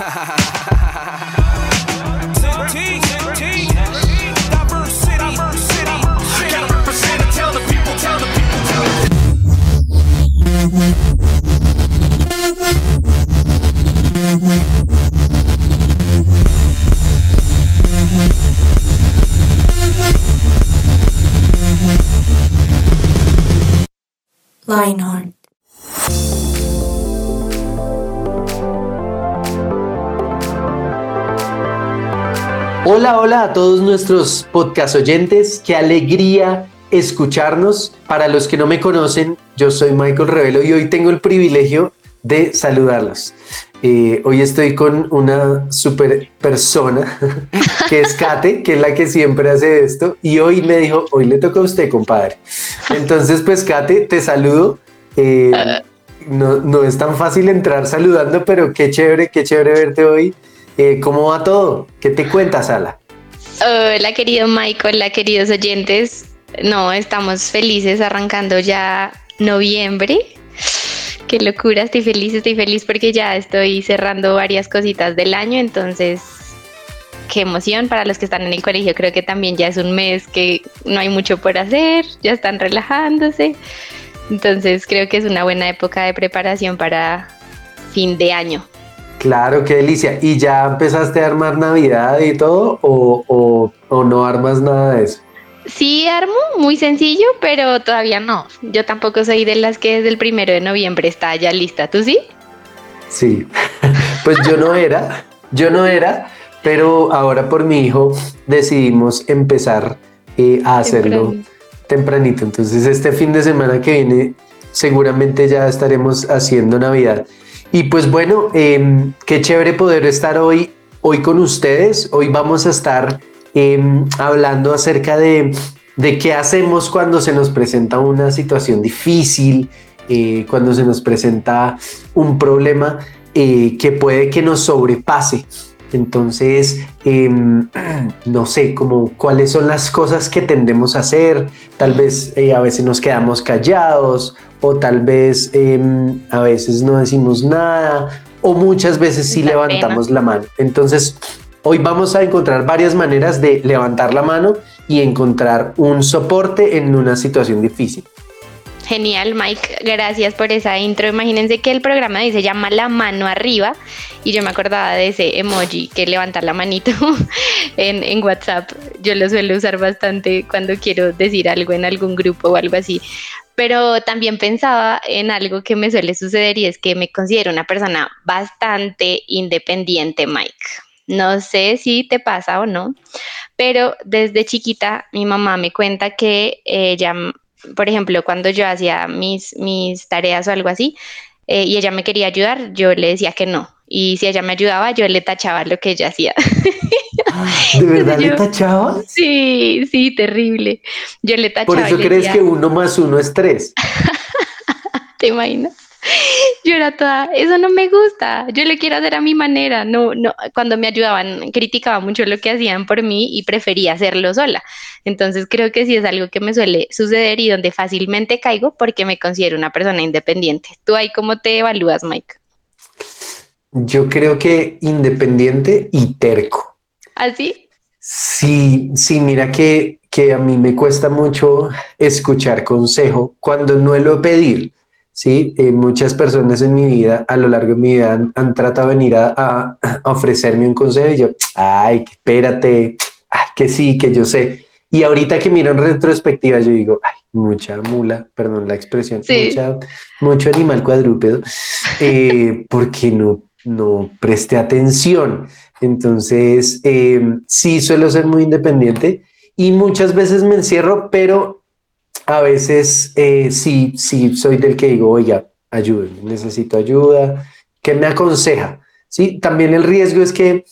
ha ha ha ha Hola, hola a todos nuestros podcast oyentes. Qué alegría escucharnos. Para los que no me conocen, yo soy Michael Revelo y hoy tengo el privilegio de saludarlos. Eh, hoy estoy con una super persona que es Kate, que es la que siempre hace esto, y hoy me dijo, hoy le toca a usted, compadre. Entonces, pues Kate, te saludo. Eh, no, no, es tan fácil entrar saludando, pero qué chévere, qué chévere verte hoy. Eh, ¿Cómo va todo? ¿Qué te cuentas, Ala? Hola, querido Michael, queridos oyentes. No, estamos felices arrancando ya noviembre Qué locura, estoy feliz, estoy feliz porque ya estoy cerrando varias cositas del año, entonces qué emoción para los que están en el colegio. Creo que también ya es un mes que no hay mucho por hacer, ya están relajándose. Entonces creo que es una buena época de preparación para fin de año. Claro, qué delicia. ¿Y ya empezaste a armar Navidad y todo o, o, o no armas nada de eso? Sí, armo, muy sencillo, pero todavía no. Yo tampoco soy de las que desde el primero de noviembre está ya lista. ¿Tú sí? Sí, pues yo no era, yo no era, pero ahora por mi hijo decidimos empezar eh, a hacerlo tempranito. Entonces este fin de semana que viene seguramente ya estaremos haciendo Navidad. Y pues bueno, em, qué chévere poder estar hoy, hoy con ustedes. Hoy vamos a estar Em, hablando acerca de, de, qué hacemos cuando se nos presenta una situación difícil, eh, cuando se nos presenta un problema eh, que puede que nos sobrepase. Entonces, em, no sé, como cuáles son las cosas que tendemos a hacer. Tal vez eh, a veces nos quedamos callados o tal vez em, a veces no decimos nada o muchas veces sí levantamos la mano. Entonces, Hoy vamos a encontrar varias maneras de levantar la mano y encontrar un soporte en una situación difícil. Genial, Mike. Gracias por esa intro. Imagínense que el programa dice llama la mano arriba y yo me acordaba de ese emoji que levanta la manito en, en, WhatsApp. Yo lo suelo usar bastante cuando quiero decir algo en algún grupo o algo así. Pero también pensaba en algo que me suele suceder y es que me considero una persona bastante independiente, Mike. No sé si te pasa o no, pero desde chiquita mi mamá me cuenta que ella, por ejemplo, cuando yo hacía mis, mis tareas o algo así, eh, y ella me quería ayudar, yo le decía que no. Y si ella me ayudaba, yo le tachaba lo que ella hacía. ¿De verdad le tachaba? Sí, sí, terrible. Yo le tachaba. Por eso crees que uno más uno es tres. ¿Te imaginas? Yo era toda, eso no me gusta, yo le quiero hacer a mi manera. No, no, cuando me ayudaban, criticaba mucho lo que hacían por mí y prefería hacerlo sola. Entonces creo que sí es algo que me suele suceder y donde fácilmente caigo porque me considero una persona independiente. ¿Tú ahí cómo te evalúas, Mike? Yo creo que independiente y terco. ¿Así? ¿Ah, sí, sí, mira que, que a mí me cuesta mucho escuchar consejo cuando no lo pedir Sí, eh, muchas personas en mi vida, a lo largo de mi vida, han, tratado de venir a, ofrecerme un consejo y yo, ay, espérate, que sí, que yo sé. Y ahorita que miro en retrospectiva, yo digo, ay, mucha mula, perdón la expresión, mucho animal cuadrúpedo, eh, porque no, no presté atención. Entonces, em, sí suelo ser muy independiente y muchas veces me encierro, pero a veces eh, sí, sí soy del que digo, oiga, ayúdenme, necesito ayuda, ¿qué me aconseja? Sí, también el riesgo es que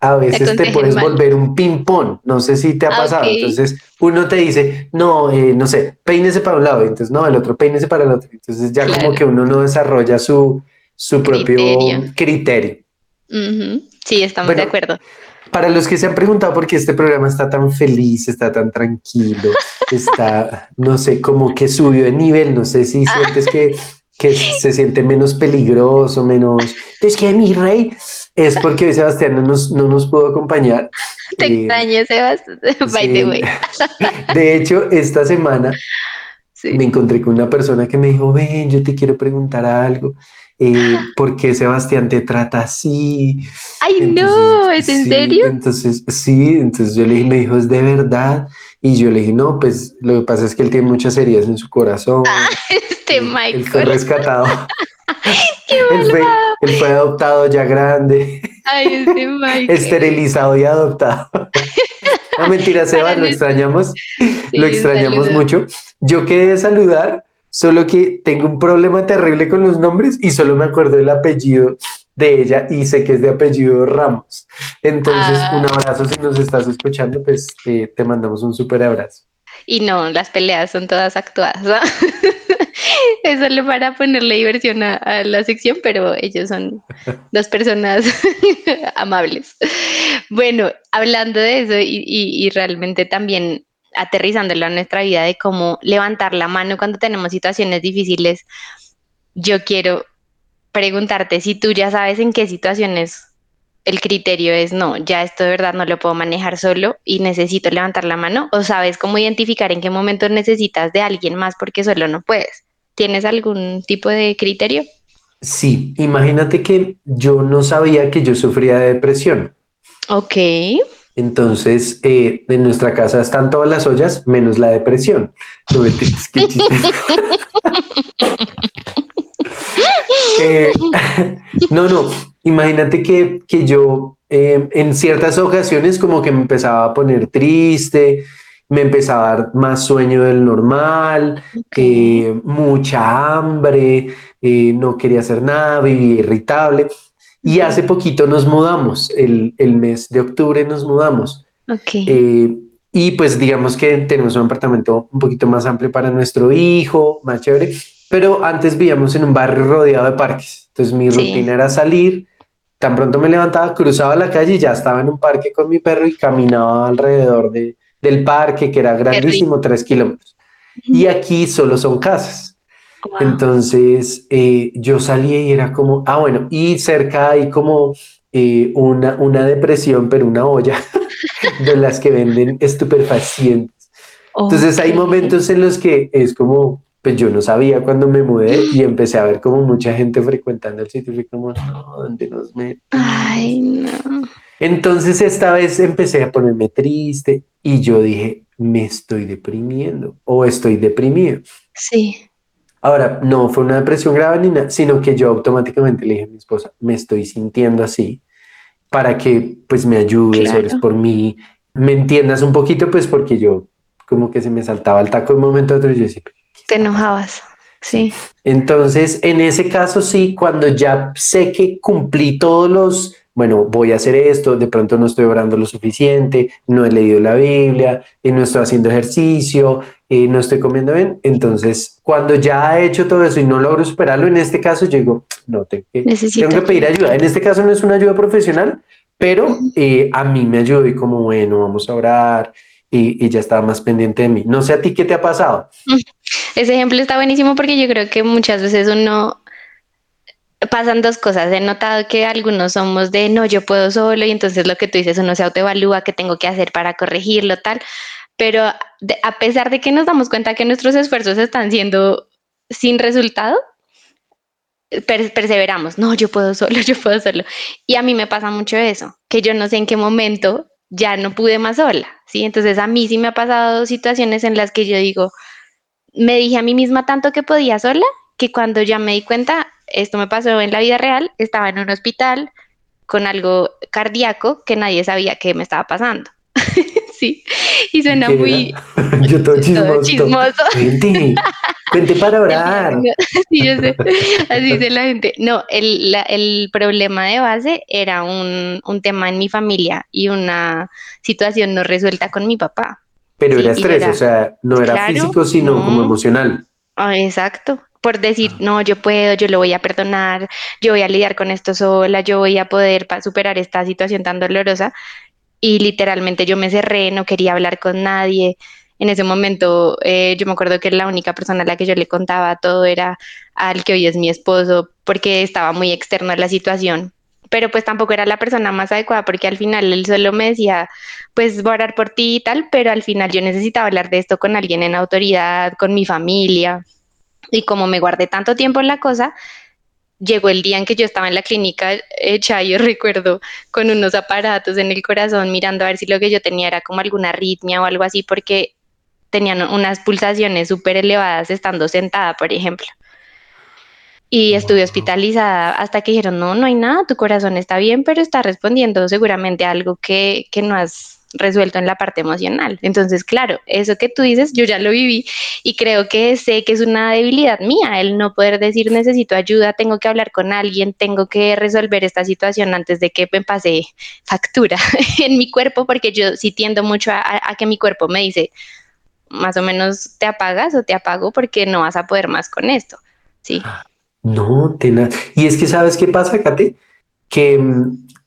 a veces te, puedes volver un ping-pong, no sé si te ha pasado, entonces uno te dice, no, eh, no sé, peínese para un lado, entonces no, el otro peínese para el otro, entonces ya como que uno no desarrolla su, su propio criterio. Sí, estamos de acuerdo. Para los que se han preguntado por qué este programa está tan feliz, está tan tranquilo, está, no sé, como que subió de nivel, no sé si sientes que, que se siente menos peligroso, menos... Es que mi rey, es porque hoy Sebastián no nos, no nos pudo acompañar. Te Eh, extraño, Sebastián. By the sí. way. De hecho, esta semana Sí. me encontré con una persona que me dijo, ven, yo te quiero preguntar algo. Eh, ¿Por qué Sebastián te trata así? Ay, no, ¿es en sí, serio? Entonces, sí, entonces yo le dije, me dijo, ¿es de verdad? Y yo le dije, no, pues lo que pasa es que él tiene muchas heridas en su corazón. Este Él- Él fue Michael. rescatado. Qué él, fue, él fue adoptado ya grande, Ay, este Michael. esterilizado y adoptado. No, mentira, Seba, lo extrañamos, lo extrañamos mucho. Yo quedé de saludar, solo que tengo un problema terrible con los nombres y solo me acuerdo el apellido de ella y sé que es de apellido Ramos. Entonces, Ah. un abrazo si nos estás escuchando, pues eh, te mandamos un súper abrazo. Y no, las peleas son todas actuadas. ¿no? Es solo para ponerle diversión a, a la sección, pero ellos son dos personas amables. Bueno, hablando de eso y, y- y realmente también aterrizándolo a nuestra vida de cómo levantar la mano cuando tenemos situaciones difíciles, yo quiero preguntarte si tú ya sabes en qué situaciones el criterio es no, ya esto de verdad no lo puedo manejar solo y necesito levantar la mano o sabes cómo identificar en qué momento necesitas de alguien más porque solo no puedes. ¿Tienes algún tipo de criterio? Sí, imagínate que yo no sabía que yo sufría de depresión. Ok. Entonces, eh, en nuestra casa están todas las ollas menos la depresión. No. Eh, no, no, imagínate que, que yo eh, en ciertas ocasiones como que me empezaba a poner triste, me empezaba a dar más sueño del normal, eh, mucha hambre, no quería hacer nada, vivía irritable. Y hace poquito nos mudamos, el, el mes de octubre nos mudamos. Eh, y pues digamos que tenemos un apartamento un poquito más amplio para nuestro hijo, más chévere, pero antes vivíamos en un barrio rodeado de parques. Entonces mi Sí. rutina era salir, tan pronto me levantaba, cruzaba la calle y ya estaba en un parque con mi perro y caminaba alrededor de, del parque, que era grandísimo, tres kilómetros. Y aquí solo son casas. Wow. Entonces eh, yo salía y era como, ah, bueno, y cerca hay como eh, una, una depresión, pero una olla de las que venden estupefacientes. Entonces hay momentos en los que es como, pues yo no sabía cuando me mudé y empecé a ver como mucha gente frecuentando el sitio y fui como, no, ¿dónde nos metemos? Ay, no. Entonces esta vez empecé a ponerme triste y yo dije, me estoy deprimiendo o estoy deprimido. Sí. Ahora, no fue una depresión grave ni nada, sino que yo automáticamente le dije a mi esposa, me estoy sintiendo así para que pues me ayudes, Claro. ores por mí, me entiendas un poquito, pues porque yo como que se me saltaba el taco de un momento a otro y yo decía, Te enojabas. Sí. entonces, en ese caso sí, cuando ya sé que cumplí todos los, bueno, voy a hacer esto, de pronto no estoy orando lo suficiente, no he leído la Biblia, eh, no estoy haciendo ejercicio, eh, no estoy comiendo bien, entonces cuando ya he hecho todo eso y no logro superarlo, en este caso yo digo, no, tengo que, tengo que pedir ayuda. En este caso no es una ayuda profesional, pero eh, a mí me ayudó y como, bueno, vamos a orar. Y, y ya estaba más pendiente de mí. No sé a ti qué te ha pasado. Ese ejemplo está buenísimo porque yo creo que muchas veces uno pasan dos cosas. He notado que algunos somos de no, yo puedo solo y entonces lo que tú dices, uno se autoevalúa qué tengo que hacer para corregirlo, tal. Pero de- a pesar de que nos damos cuenta que nuestros esfuerzos están siendo sin resultado, per- perseveramos. No, yo puedo solo, yo puedo solo. Y a mí me pasa mucho eso, que yo no sé en qué momento ya no pude más sola, ¿sí? Entonces a mí sí me ha pasado situaciones en las que yo digo, me dije a mí misma tanto que podía sola, que cuando ya me di cuenta, esto me pasó en la vida real, estaba en un hospital con algo cardíaco que nadie sabía que me estaba pasando. sí, y suena ¿Qué muy? Yo todo chismoso. todo chismoso. Cuente, cuente para orar. Sí, yo sé. Así dice la gente. No, el, la- el problema de base era un, un tema en mi familia y una situación no resuelta con mi papá. Pero Sí, era estrés, era- o sea, no era Claro, físico, sino no. como emocional. Ah, exacto. Por decir, no, yo puedo, yo lo voy a perdonar, yo voy a lidiar con esto sola, yo voy a poder superar esta situación tan dolorosa. Y literalmente yo me cerré, no quería hablar con nadie. En ese momento, eh, yo me acuerdo que la única persona a la que yo le contaba todo era al que hoy es mi esposo, porque estaba muy externo a la situación. pero pues tampoco era la persona más adecuada porque al final él solo me decía, pues voy a orar por ti y tal, pero al final yo necesitaba hablar de esto con alguien en autoridad, con mi familia. Y como me guardé tanto tiempo en la cosa, llegó el día en que yo estaba en la clínica hecha, yo recuerdo, con unos aparatos en el corazón mirando a ver si lo que yo tenía era como alguna arritmia o algo así, porque tenían unas pulsaciones súper elevadas estando sentada, por ejemplo. Y estuve hospitalizada hasta que dijeron, no, no hay nada, tu corazón está bien, pero está respondiendo seguramente a algo que, que no has resuelto en la parte emocional. Entonces, claro, eso que tú dices, yo ya lo viví y creo que sé que es una debilidad mía, el no poder decir necesito ayuda, tengo que hablar con alguien, tengo que resolver esta situación antes de que me pase factura en mi cuerpo, porque yo sí tiendo mucho a, que mi cuerpo me dice, más o menos te apagas o te apago porque no vas a poder más con esto. Sí. No, tenaz. Y es que sabes qué pasa, Kate, que,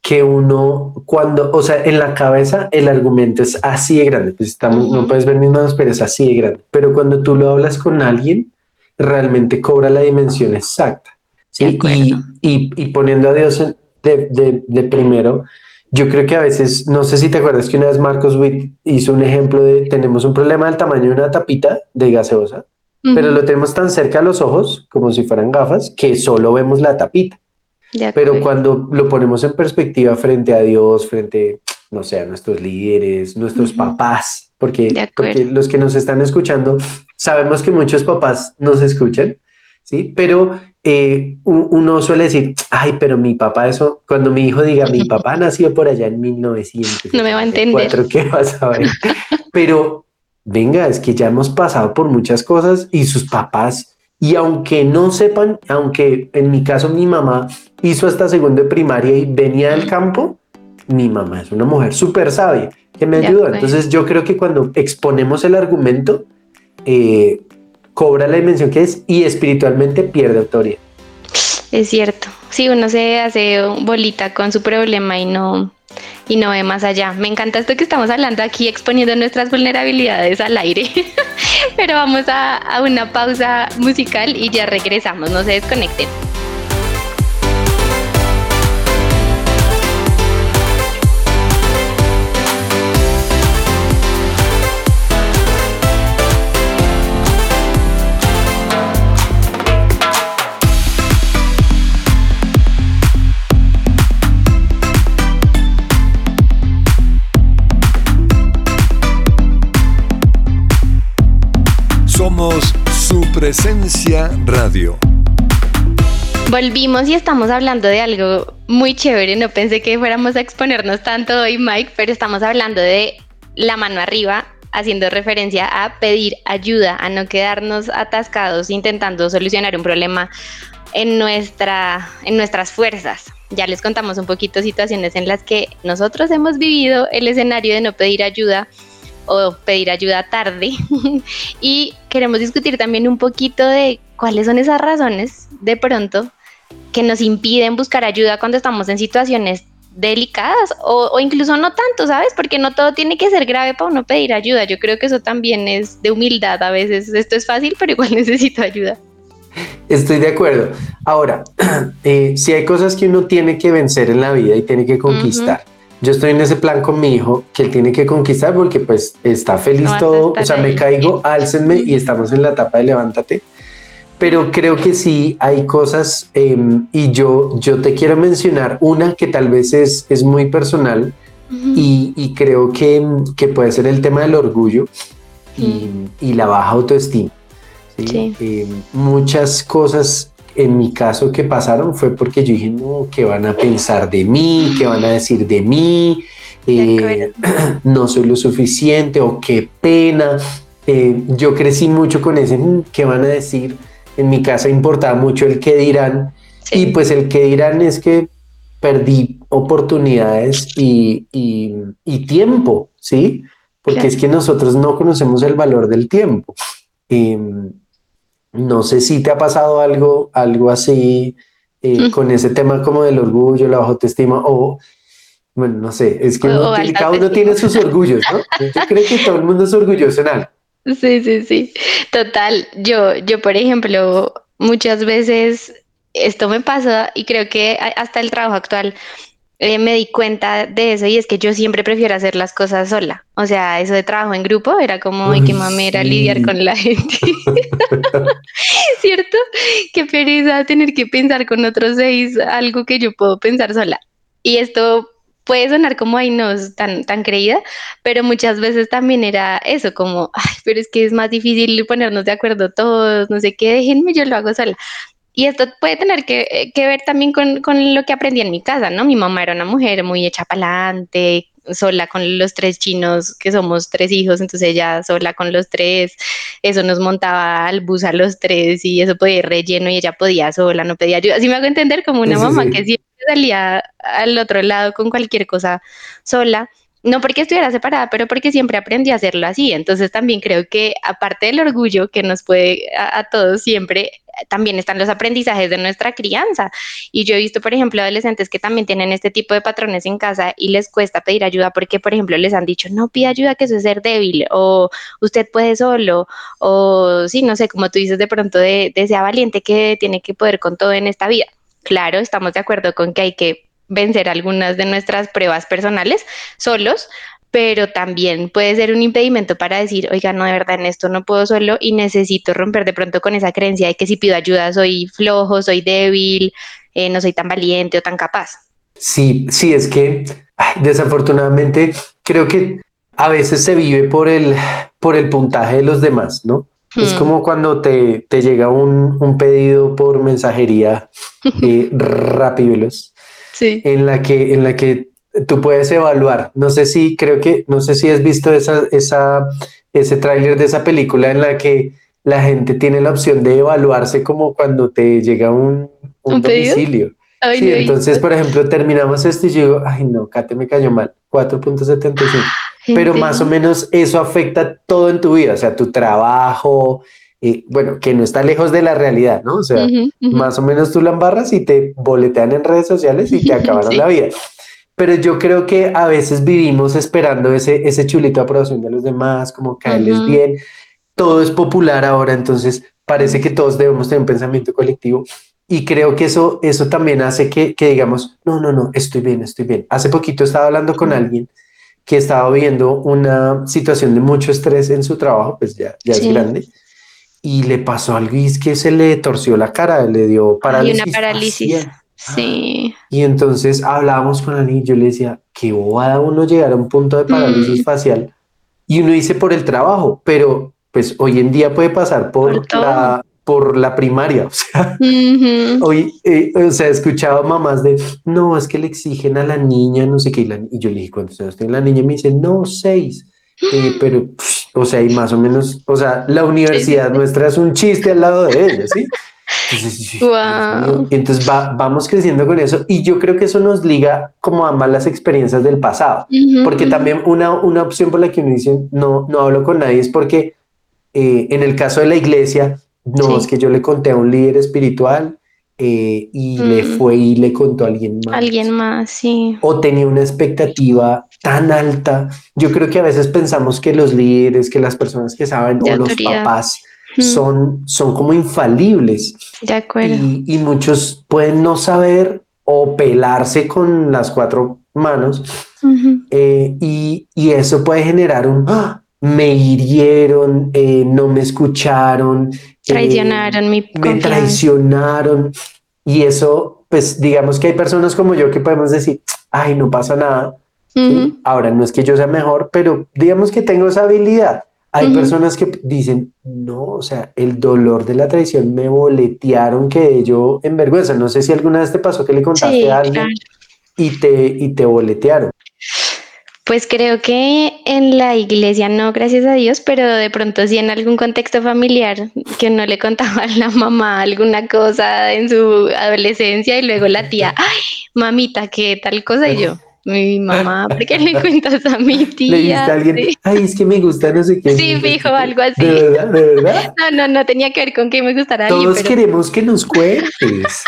que uno cuando, o sea, en la cabeza el argumento es así de grande, pues estamos, no puedes ver mis manos, pero es así de grande. Pero cuando tú lo hablas con alguien, realmente cobra la dimensión exacta. ¿sí? Y, y, y, poniendo a Dios de, de, de, primero, yo creo que a veces, no sé si te acuerdas que una vez Marcos Witt hizo un ejemplo de tenemos un problema del tamaño de una tapita de gaseosa pero lo tenemos tan cerca a los ojos, como si fueran gafas, que solo vemos la tapita. Pero cuando lo ponemos en perspectiva frente a Dios, frente, no sé, a nuestros líderes, nuestros papás, porque, porque los que nos están escuchando, sabemos que muchos papás nos escuchan, ¿sí? Pero eh, uno suele decir, ay, pero mi papá, eso, cuando mi hijo diga, mi papá nació por allá en 1900. No me va a entender. ¿Qué vas a ver? pero venga, es que ya hemos pasado por muchas cosas y sus papás, y aunque no sepan, aunque en mi caso mi mamá hizo hasta segundo de primaria y venía del campo, mi mamá es una mujer súper sabia que me ayuda. Entonces yo creo que cuando exponemos el argumento, eh, cobra la dimensión que es y espiritualmente pierde autoridad. Es cierto. Si uno se hace bolita con su problema y no, y no ve más allá. Me encanta esto que estamos hablando aquí, exponiendo nuestras vulnerabilidades al aire. Pero vamos a, a una pausa musical y ya regresamos, no se desconecten. Presencia radio. Volvimos y estamos hablando de algo muy chévere. No pensé que fuéramos a exponernos tanto hoy, Mike, pero estamos hablando de la mano arriba, haciendo referencia a pedir ayuda, a no quedarnos atascados intentando solucionar un problema en, nuestra, en nuestras fuerzas. Ya les contamos un poquito situaciones en las que nosotros hemos vivido el escenario de no pedir ayuda o pedir ayuda tarde. y queremos discutir también un poquito de cuáles son esas razones de pronto que nos impiden buscar ayuda cuando estamos en situaciones delicadas o, incluso no tanto, ¿sabes? Porque no todo tiene que ser grave para uno pedir ayuda. Yo creo que eso también es de humildad a veces. Esto es fácil, pero igual necesito ayuda. Estoy de acuerdo. Ahora, eh, si hay cosas que uno tiene que vencer en la vida y tiene que conquistar, yo estoy en ese plan con mi hijo que él tiene que conquistar porque pues está feliz todo, o sea, me caigo, álcenme y estamos en la etapa de levántate. Pero creo que sí hay cosas em, y yo, yo te quiero mencionar una que tal vez es, es muy personal y, y, creo que, que, puede ser el tema del orgullo y, y la baja autoestima. ¿sí? Em, muchas cosas en mi caso que pasaron fue porque yo dije, no, ¿qué van a pensar de mí? ¿Qué van a decir de mí? Eh, no soy lo suficiente o qué pena. Eh, yo crecí mucho con ese, mm, ¿qué van a decir? En mi casa importaba mucho el qué dirán. Y pues el que dirán es que perdí oportunidades y, y, tiempo, ¿sí? Porque es que nosotros no conocemos el valor del tiempo. Em, no sé si te ha pasado algo, algo así eh, con ese tema como del orgullo, la baja autoestima o, bueno, no sé, es que cada uno tiene sus orgullos, ¿no? Yo creo que todo el mundo es orgulloso en algo. Sí, sí, sí, total. Yo, yo, por ejemplo, muchas veces esto me pasa y creo que hasta el trabajo actual eh, me di cuenta de eso y es que yo siempre prefiero hacer las cosas sola. O sea, eso de trabajo en grupo era como, ay, qué mamera lidiar con la gente. ¿Cierto? Qué pereza tener que pensar con otros seis algo que yo puedo pensar sola. Y esto puede sonar como, ay, no, tan, tan creída, pero muchas veces también era eso, como, ay, pero es que es más difícil ponernos de acuerdo todos, no sé qué, déjenme, yo lo hago sola. Y esto puede tener que, ver también con, lo que aprendí en mi casa, ¿no? Mi mamá era una mujer muy hecha para adelante, sola con los tres chinos, que somos tres hijos, entonces ella sola con los tres, eso nos montaba al bus a los tres y eso podía ir relleno y ella podía sola, no pedía ayuda. Así me hago entender como una mamá que siempre salía al otro lado con cualquier cosa sola no porque estuviera separada, pero porque siempre aprendí a hacerlo así. Entonces también creo que aparte del orgullo que nos puede a, todos siempre, también están los aprendizajes de nuestra crianza. Y yo he visto, por ejemplo, adolescentes que también tienen este tipo de patrones en casa y les cuesta pedir ayuda porque, por ejemplo, les han dicho, no pida ayuda, que eso es ser débil, o usted puede solo, o sí, no sé, como tú dices de pronto, de, de sea valiente que tiene que poder con todo en esta vida. Claro, estamos de acuerdo con que hay que vencer algunas de nuestras pruebas personales solos, pero también puede ser un impedimento para decir, oiga, no, de verdad, en esto no puedo solo y necesito romper de pronto con esa creencia de que si pido ayuda soy flojo, soy débil, eh, no soy tan valiente o tan capaz. Sí, sí, es que desafortunadamente creo que a veces se vive por el, por el puntaje de los demás, ¿no? Es hmm. como cuando te, te llega un, un, pedido por mensajería eh, rápido en la que, en la que tú puedes evaluar. No sé si, creo que, no sé si has visto esa, esa, ese tráiler de esa película en la que la gente tiene la opción de evaluarse como cuando te llega un, un, domicilio. sí, entonces, por ejemplo, terminamos esto y yo digo, ay no, Kate me cayó mal, 4.75. Pero más o menos eso afecta todo en tu vida, o sea, tu trabajo, bueno, que no está lejos de la realidad, ¿no? O sea, más o menos tú la embarras y te boletean en redes sociales y te acabaron la vida. Pero yo creo que a veces vivimos esperando ese, ese chulito de aprobación de los demás, como caerles bien. Todo es popular ahora, entonces parece que todos debemos tener un pensamiento colectivo. Y creo que eso, eso también hace que, que digamos, no, no, no, estoy bien, estoy bien. Hace poquito estaba hablando con alguien que estaba viendo una situación de mucho estrés en su trabajo, pues ya, ya es grande y le pasó algo y es que se le torció la cara, le dio parálisis. una parálisis. Sí. Y entonces hablábamos con él y yo le decía, qué bobada uno llegar a un punto de parálisis mm. facial. Y uno dice por el trabajo, pero pues hoy en día puede pasar por, la, por la primaria. O sea, hoy, eh, o sea, he escuchado mamás de, no, es que le exigen a la niña, no sé qué. Y, yo le dije, ¿cuántos años tiene la niña? Y me dice, no, seis. Eh, pero, o sea, y más o menos, o sea, la universidad nuestra es un chiste al lado de ella, ¿sí? Entonces, wow. entonces vamos creciendo con eso y yo creo que eso nos liga como a malas experiencias del pasado, porque también una, una opción por la que uno dice no, no hablo con nadie es porque eh, en el caso de la iglesia, no, es que yo le conté a un líder espiritual eh, y le mm. fue y le contó a alguien más. Alguien más, sí. O tenía una expectativa tan alta. Yo creo que a veces pensamos que los líderes, que las personas que saben o los papás son, son como infalibles. De acuerdo. Y, muchos pueden no saber o pelarse con las cuatro manos eh, y, eso puede generar un ¡Ah! me hirieron, eh, no me escucharon, eh, traicionaron mi me traicionaron y eso pues digamos que hay personas como yo que podemos decir ay no pasa nada Ahora, no es que yo sea mejor, pero digamos que tengo esa habilidad. Hay personas que dicen, no, o sea, el dolor de la traición me boletearon que yo en vergüenza. No sé si alguna vez te pasó que le contaste a alguien y, te, y te boletearon. Pues creo que en la iglesia no, gracias a Dios, pero de pronto sí en algún contexto familiar que no le contaba a la mamá alguna cosa en su adolescencia y luego la tía, ay, mamita, qué tal cosa y yo mi mamá, ¿por qué le cuentas a mi tía? Le dijiste a alguien, Sí. ay, es que me gusta no sé qué. Sí, fijo, algo así. ¿De verdad? ¿De verdad? No, no, no tenía que ver con que me gustara alguien, Todos pero, queremos que nos cuentes.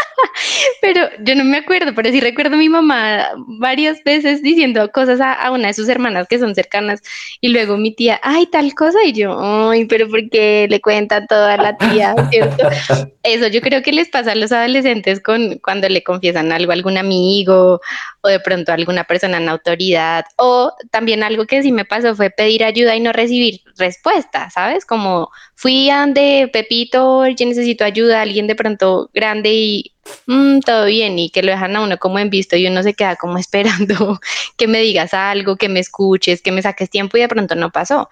pero yo no me acuerdo, pero sí recuerdo a mi mamá varias veces diciendo cosas a, a una de sus hermanas que son cercanas y luego mi tía, ay, tal cosa y yo, ay, pero ¿por qué le cuenta todo a la tía? ¿Cierto? Eso yo creo que les pasa a los adolescentes con cuando le confiesan algo a algún amigo o de pronto a alguna persona en autoridad o también algo que sí me pasó fue pedir ayuda y no recibir respuesta, ¿sabes? Como fui a donde Pepito, yo necesito ayuda, alguien de pronto grande y "Mm, todo bien y que lo dejan a uno como en visto y uno se queda como esperando que me digas algo, que me escuches, que me saques tiempo y de pronto no pasó.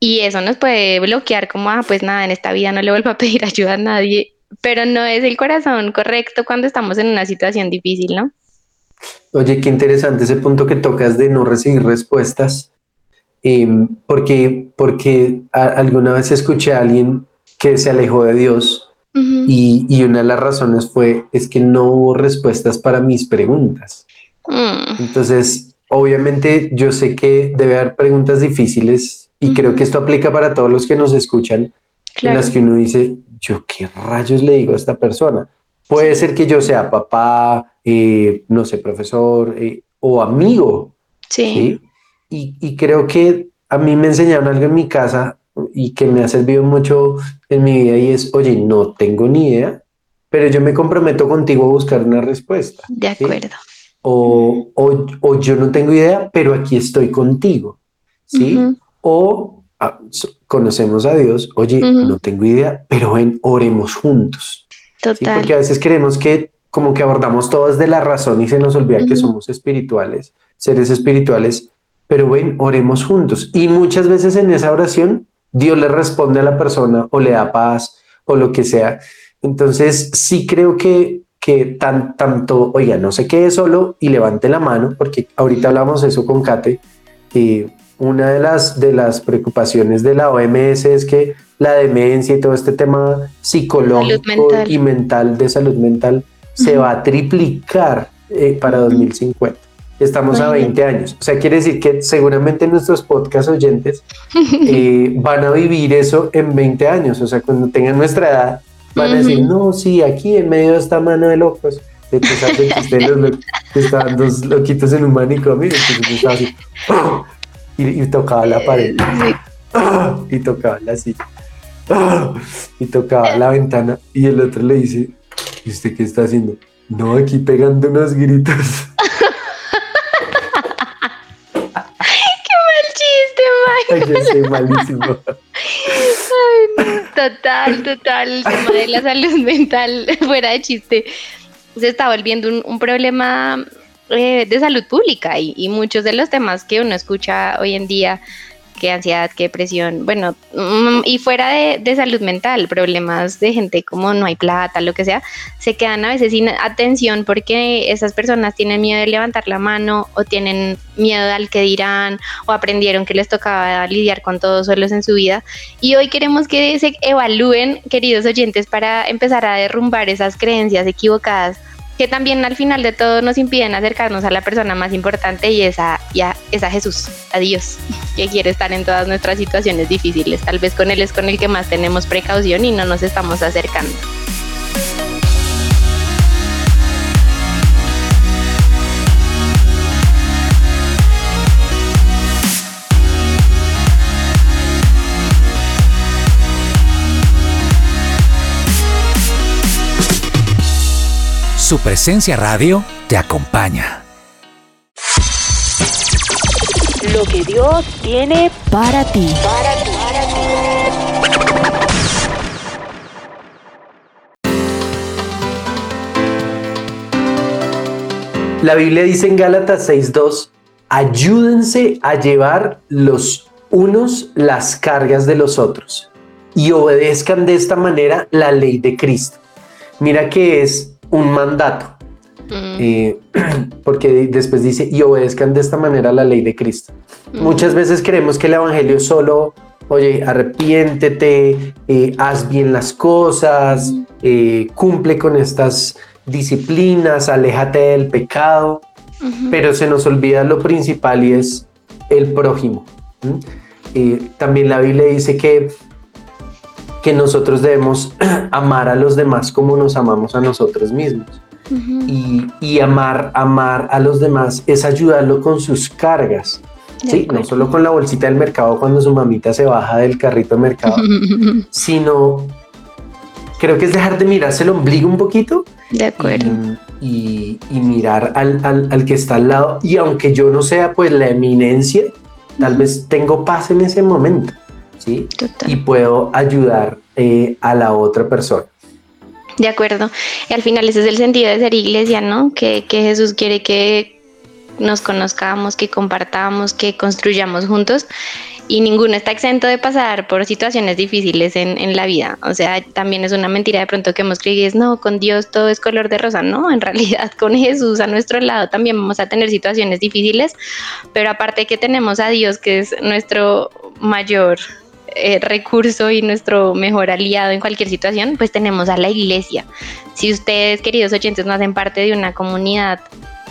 Y eso nos puede bloquear como, ah, pues nada, en esta vida no le vuelvo a pedir ayuda a nadie, pero no es el corazón correcto cuando estamos en una situación difícil, ¿no? Oye, qué interesante ese punto que tocas de no recibir respuestas. Em, porque porque a- alguna vez escuché a alguien que se alejó de Dios y, y una de las razones fue es que no hubo respuestas para mis preguntas. Mm, Entonces, obviamente yo sé que debe haber preguntas difíciles y creo que esto aplica para todos los que nos escuchan, en claro. las que uno dice, yo qué rayos le digo a esta persona. Puede ser que yo sea papá, eh, no sé, profesor eh, o amigo, Sí. ¿sí? Y, y creo que a mí me enseñaron algo en mi casa y que me ha servido mucho en mi vida y es, oye, no tengo ni idea, pero yo me comprometo contigo a buscar una respuesta. De ¿sí? acuerdo. O, o, o yo no tengo idea, pero aquí estoy contigo, ¿sí? O ah, conocemos a Dios, oye, Ujú. no tengo idea, pero ven, oremos juntos, Porque a veces creemos que como que abordamos todo desde la razón y se nos olvida que somos espirituales, seres espirituales, pero ven, oremos juntos. Y muchas veces en esa oración Dios le responde a la persona o le da paz o lo que sea. Entonces sí creo que, que tan, tanto, oiga, no se quede solo y levante la mano, porque ahorita hablamos eso con Kate. y una de las, de las preocupaciones de la OMS es que la demencia y todo este tema psicológico mental. y mental de salud mental se va a triplicar eh, para Ujú. 2050. Estamos a Imagínate. 20 años. O sea, quiere decir que seguramente nuestros podcast oyentes eh, van a vivir eso en 20 años. O sea, cuando tengan nuestra edad, van a decir, no, sí, aquí en medio de esta mano de locos. De hecho, ¿sabes el chiste de los lo- que estaban dos loquitos en un manicomio y entonces así y, y tocaba la pared Sí. y tocaba la silla y tocaba la ventana y el otro le dice, ¿y usted qué está haciendo? No, aquí pegando unos gritos. El chiste, Mike. Ay, yo malísimo. Total, total. El tema de la salud mental, fuera de chiste, se está volviendo un, un problema eh, de salud pública y, y muchos de los temas que uno escucha hoy en día, que ansiedad, que depresión, bueno, mm, y fuera de, de salud mental, problemas de gente como no hay plata, lo que sea, se quedan a veces sin atención porque esas personas tienen miedo de levantar la mano o tienen miedo al que dirán o aprendieron que les tocaba lidiar con todos solos en su vida. Y hoy queremos que se evalúen, queridos oyentes, para empezar a derrumbar esas creencias equivocadas que también al final de todo nos impiden acercarnos a la persona más importante y esa, ya, es a Jesús, a Dios, que quiere estar en todas nuestras situaciones difíciles. Tal vez con Él es con el que más tenemos precaución y no nos estamos acercando. Su presencia radio te acompaña. Lo que Dios tiene para ti. La Biblia dice en Gálatas 6.2, ayúdense a llevar los unos las cargas de los otros y obedezcan de esta manera la ley de Cristo. Mira que es un mandato, Mm, eh, porque después dice, y obedezcan de esta manera la ley de Cristo. mm, Muchas veces creemos que el Evangelio es solo, oye, arrepiéntete, eh, haz bien las cosas, eh, cumple con estas disciplinas, aléjate del pecado. pero se nos olvida lo principal y es el prójimo. también la Biblia dice que, que nosotros debemos amar a los demás como nos amamos a nosotros mismos. y, amar, amar a los demás es ayudarlo con sus cargas. Sí, no solo con la bolsita del mercado cuando su mamita se baja del carrito de mercado, sino creo que es dejar de mirarse el ombligo un poquito. De acuerdo. Y, mirar al, que está al lado. Y aunque yo no sea pues la eminencia, tal vez tengo paz en ese momento. ¿Sí? Y puedo ayudar eh, a la otra persona. De acuerdo. Y al final ese es el sentido de ser iglesia, ¿no? Que, que Jesús quiere que nos conozcamos, que compartamos, que construyamos juntos y ninguno está exento de pasar por situaciones difíciles en, la vida. O sea, también es una mentira de pronto que hemos creído, es no, con Dios todo es color de rosa. No, en realidad con Jesús a nuestro lado también vamos a tener situaciones difíciles, pero aparte que tenemos a Dios, que es nuestro mayor eh, recurso y nuestro mejor aliado en cualquier situación, pues tenemos a la iglesia. Si ustedes, queridos oyentes, no hacen parte de una comunidad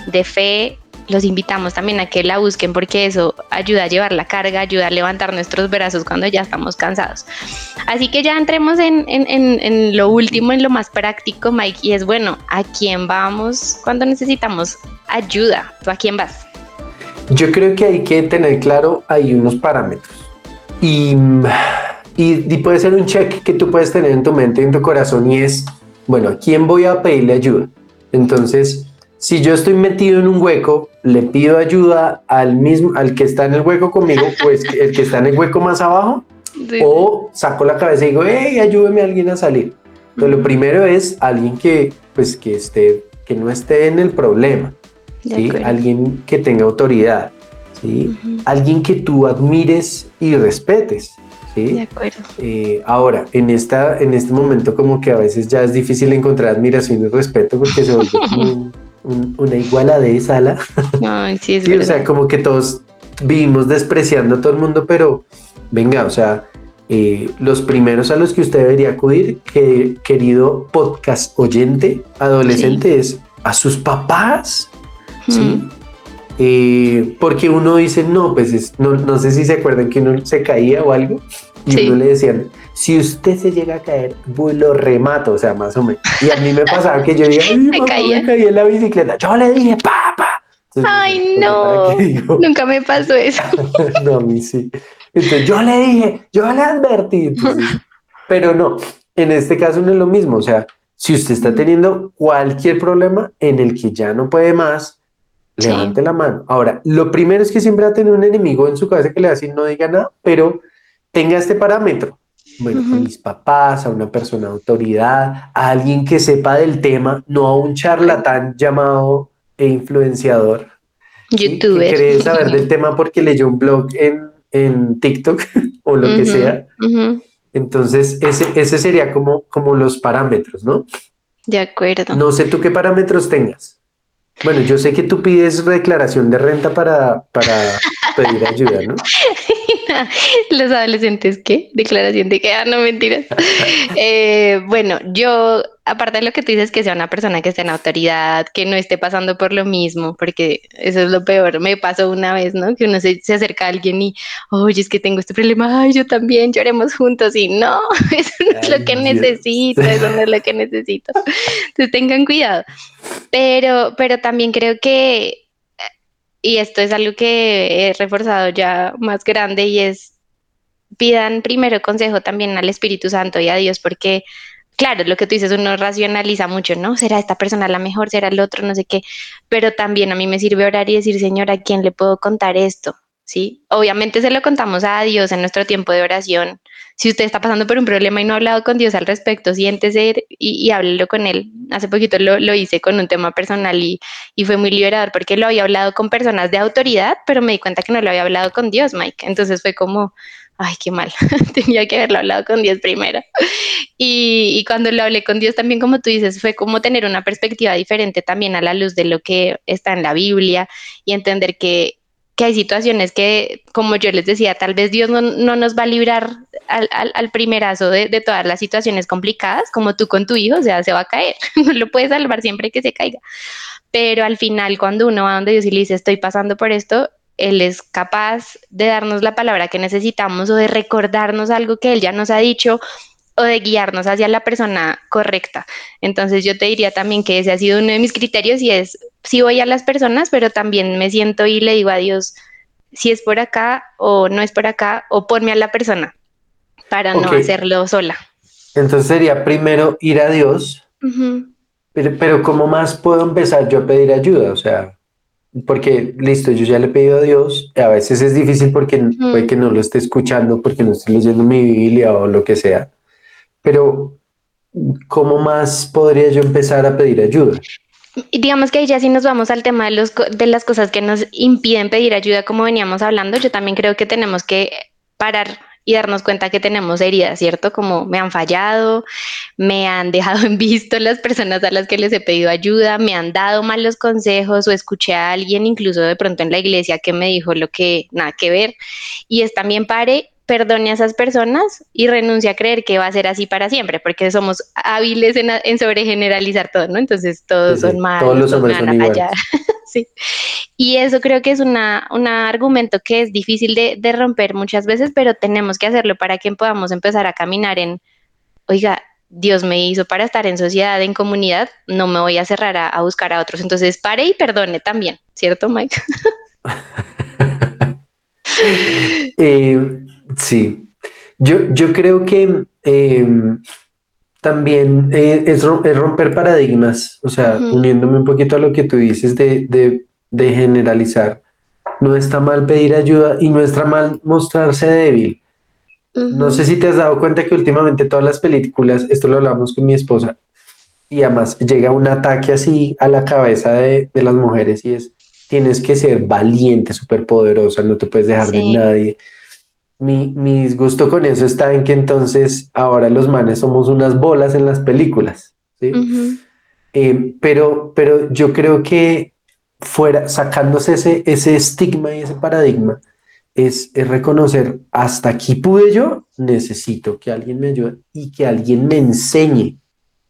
de fe, los invitamos también a que la busquen porque eso ayuda a llevar la carga, ayuda a levantar nuestros brazos cuando ya estamos cansados. Así que ya entremos en, lo último, en lo más práctico, Mike, y es bueno, ¿a quién vamos cuando necesitamos ayuda? ¿Tú a quién vas? Yo creo que hay que tener claro, hay unos parámetros. Y, y, y puede ser un check que tú puedes tener en tu mente, en tu corazón, y es, bueno, ¿a quién voy a pedirle ayuda? Entonces, si yo estoy metido en un hueco, le pido ayuda al mismo, al que está en el hueco conmigo, pues el que está en el hueco más abajo, o saco la cabeza y digo, hey, ayúdeme a alguien a salir. Entonces, lo primero es alguien que, pues, que esté, que no esté en el problema, ¿sí? Alguien que tenga autoridad, ¿sí? Alguien que tú admires y respetes. ¿Sí? De acuerdo. Eh, ahora, en, esta, en este momento como que a veces ya es difícil encontrar admiración y respeto porque se vuelve como una iguala de sala. sí, es o sea, como que todos vivimos despreciando a todo el mundo, pero venga, o sea, eh, los primeros a los que usted debería acudir, que, querido podcast oyente, adolescente, es a sus papás, ¿sí? Eh, porque uno dice, no, pues no, no sé si se acuerdan que uno se caía o algo, y uno le decían, si usted se llega a caer, pues lo remato, o sea, más o menos. Y a mí me pasaba que yo diga, me, caí en la bicicleta. Yo le dije, papá. Ay, no. Nunca me pasó eso. no, a mí sí. Entonces yo le dije, yo le advertí. pero no, en este caso no es lo mismo. O sea, si usted está teniendo cualquier problema en el que ya no puede más, levante la mano. Ahora, lo primero es que siempre va a tener un enemigo en su cabeza que le va a decir no diga nada, pero tenga este parámetro bueno, a mis papás, a una persona de autoridad, a alguien que sepa del tema, no a un charlatán llamado e influenciador. Youtuber. Que quiere saber del tema porque leyó un blog en, en TikTok o lo que sea. Entonces, ese, ese sería como, como los parámetros, ¿no? De acuerdo. No sé tú qué parámetros tengas. Bueno, yo sé que tú pides declaración de renta para, para pedir ayuda, ¿no? Los adolescentes, ¿qué? Declaración de que, ah, no mentiras. Eh, bueno, yo, aparte de lo que tú dices, que sea una persona que esté en autoridad, que no esté pasando por lo mismo, porque eso es lo peor. Me pasó una vez, ¿no? Que uno se, se acerca a alguien y, oye, es que tengo este problema, ay, yo también, lloremos juntos. Y no, eso no es lo que necesito, eso no es lo que necesito. Entonces tengan cuidado. Pero, pero también creo que y esto es algo que he reforzado ya más grande y es pidan primero consejo también al Espíritu Santo y a Dios porque claro, lo que tú dices, uno racionaliza mucho, ¿no? ¿Será esta persona la mejor? ¿Será el otro? No sé qué. Pero también a mí me sirve orar y decir, Señor, ¿a quién le puedo contar esto? ¿Sí? Obviamente se lo contamos a Dios en nuestro tiempo de oración, si usted está pasando por un problema y no ha hablado con Dios al respecto, siéntese y, y háblelo con Él. Hace poquito lo, lo hice con un tema personal y, y, fue muy liberador porque lo había hablado con personas de autoridad, pero me di cuenta que no lo había hablado con Dios, Mike. Entonces fue como, ay, qué mal, tenía que haberlo hablado con Dios primero. Y, y, cuando lo hablé con Dios también, como tú dices, fue como tener una perspectiva diferente también a la luz de lo que está en la Biblia y entender que que hay situaciones que, como yo les decía, tal vez Dios no, nos va a librar al, al, primerazo de, de, todas las situaciones complicadas, como tú con tu hijo, o sea, se va a caer, no lo puedes salvar siempre que se caiga. Pero al final, cuando uno va donde Dios y le dice, estoy pasando por esto, Él es capaz de darnos la palabra que necesitamos o de recordarnos algo que Él ya nos ha dicho o de guiarnos hacia la persona correcta. Entonces yo te diría también que ese ha sido uno de mis criterios y es sí voy a las personas, pero también me siento y le digo a Dios si es por acá o no es por acá, o ponme a la persona para no hacerlo sola. Entonces sería primero ir a Dios, pero, pero ¿cómo más puedo empezar yo a pedir ayuda? O sea, porque listo, yo ya le he pedido a Dios, a veces es difícil porque puede que no lo esté escuchando, porque no estoy leyendo mi Biblia o lo que sea, pero ¿cómo más podría yo empezar a pedir ayuda? Digamos que ahí ya si nos vamos al tema de, los, de las cosas que nos impiden pedir ayuda, como veníamos hablando, yo también creo que tenemos que parar y darnos cuenta que tenemos heridas, ¿cierto? Como me han fallado, me han dejado en visto las personas a las que les he pedido ayuda, me han dado malos consejos o escuché a alguien incluso de pronto en la iglesia que me dijo lo que nada que ver. Y es también pare perdone a esas personas y renuncie a creer que va a ser así para siempre, porque somos hábiles en, en sobregeneralizar todo, ¿no? Entonces todos son malos, todos los hombres son sí. Y eso creo que es una, un argumento que es difícil de, de romper muchas veces, pero tenemos que hacerlo para que podamos empezar a caminar en, oiga, Dios me hizo para estar en sociedad, en comunidad, no me voy a cerrar a, a buscar a otros. Entonces, pare y perdone también, ¿cierto, Mike? eh, Sí, yo, yo creo que em, también eh, es, romper paradigmas, o sea, uniéndome un poquito a lo que tú dices de, generalizar. No está mal pedir ayuda y no está mal mostrarse débil. No sé si te has dado cuenta que últimamente todas las películas, esto lo hablamos con mi esposa, y además llega un ataque así a la cabeza de, las mujeres y es, tienes que ser valiente, súper poderosa, no te puedes dejar de nadie mi, disgusto con eso está en que entonces ahora los manes somos unas bolas en las películas. ¿sí? Eh, pero, pero yo creo que fuera, sacándose ese, ese estigma y ese paradigma, es, reconocer hasta aquí pude yo, necesito que alguien me ayude y que alguien me enseñe.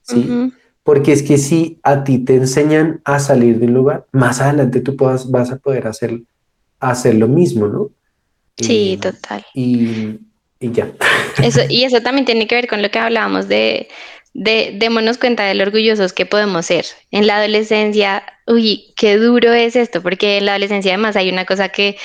¿sí? Porque es que si a ti te enseñan a salir de un lugar, más adelante tú puedas, vas a poder hacer, hacer lo mismo, ¿no? Sí, total. Y, ya. Eso, y eso también tiene que ver con lo que hablábamos de, de démonos cuenta de lo orgullosos que podemos ser. En la adolescencia, uy, qué duro es esto, porque en la adolescencia además hay una cosa que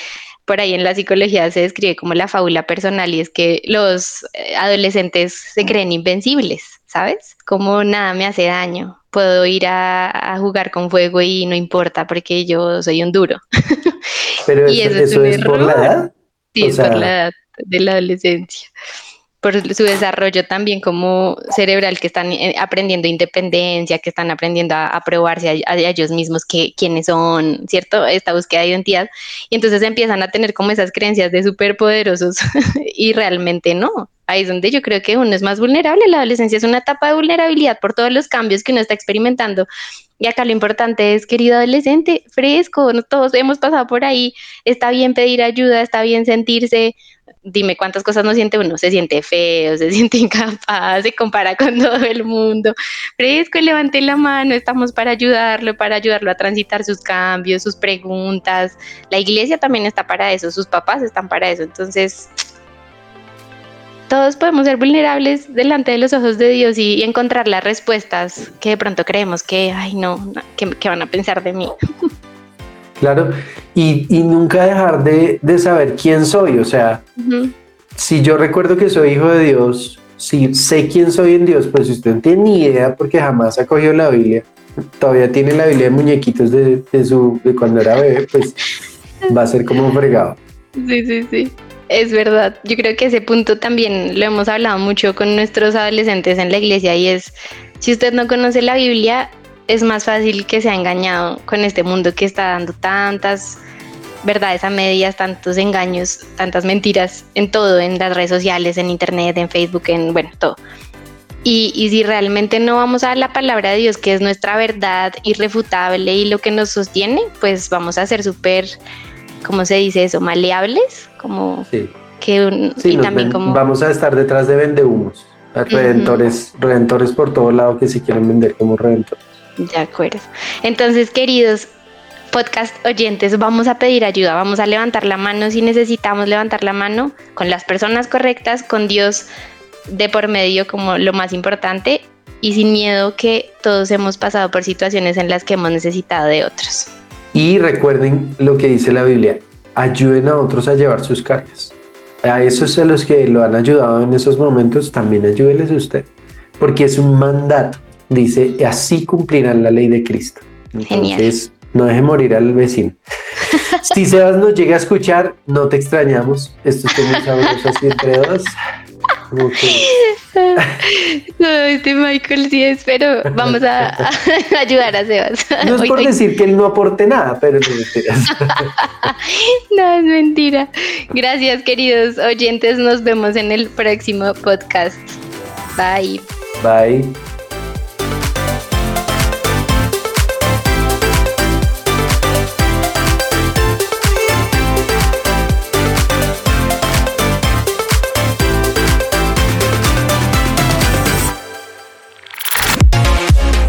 por ahí en la psicología se describe como la fábula personal y es que los eh, adolescentes se creen invencibles, ¿sabes? Como nada me hace daño. Puedo ir a, jugar con fuego y no importa porque yo soy un duro. Pero eso, es, edad. Sí, por la edad de la adolescencia. Por su desarrollo también como cerebral, que están eh, aprendiendo independencia, que están aprendiendo a, probarse a, ellos mismos que, quiénes son, ¿cierto? Esta búsqueda de identidad. Y entonces empiezan a tener como esas creencias de superpoderosos y realmente no. Ahí es donde yo creo que uno es más vulnerable. La adolescencia es una etapa de vulnerabilidad por todos los cambios que uno está experimentando y acá lo importante es, querido adolescente, fresco, todos hemos pasado por ahí, está bien pedir ayuda, está bien sentirse, dime cuántas cosas no siente uno, se siente feo, se siente incapaz, se compara con todo el mundo, fresco, levante la mano, estamos para ayudarlo, para ayudarlo a transitar sus cambios, sus preguntas, la iglesia también está para eso, sus papás están para eso, entonces todos podemos ser vulnerables delante de los ojos de Dios y, encontrar las respuestas que de pronto creemos que, ay, no, que, van a pensar de mí. Claro, y, nunca dejar de, saber quién soy, o sea, si yo recuerdo que soy hijo de Dios, si sé quién soy en Dios, pues si usted no tiene ni idea porque jamás ha cogido la Biblia, todavía tiene la Biblia de muñequitos de, su, de cuando era bebé, pues va a ser como un fregado. Sí, sí, sí. Es verdad, yo creo que ese punto también lo hemos hablado mucho con nuestros adolescentes en la iglesia y es, si usted no conoce la Biblia, es más fácil que sea engañado con este mundo que está dando tantas verdades a medias, tantos engaños, tantas mentiras en todo, en las redes sociales, en internet, en Facebook, en, bueno, todo. Y, y si realmente no vamos a la palabra de Dios, que es nuestra verdad irrefutable y lo que nos sostiene, pues vamos a ser súper ¿cómo se dice eso? Maleables, como Sí. que un- Sí, y también ven- como vamos a estar detrás de vendehumos. Redentores, redentores por todo lado que si quieren vender como redentores. De acuerdo. Entonces, queridos podcast oyentes, vamos a pedir ayuda, vamos a levantar la mano si necesitamos levantar la mano con las personas correctas, con Dios de por medio como lo más importante y sin miedo que todos hemos pasado por situaciones en las que hemos necesitado de otros. Y recuerden lo que dice la Biblia, ayuden a otros a llevar sus cargas. A esos a los que lo han ayudado en esos momentos, también ayúdenles usted, porque es un mandato. Dice, así cumplirán la ley de Cristo. Genial. Entonces, no deje morir al vecino. si Sebas nos llega a escuchar, no te extrañamos. Esto es muy sabroso así entre dos. No, este Michael sí es, pero vamos a, a ayudar a Sebas. no es por hoy- decir que él no aporte nada, pero no mentiras. No, es mentira. Gracias, queridos oyentes. Nos vemos en el próximo podcast. Bye. Bye.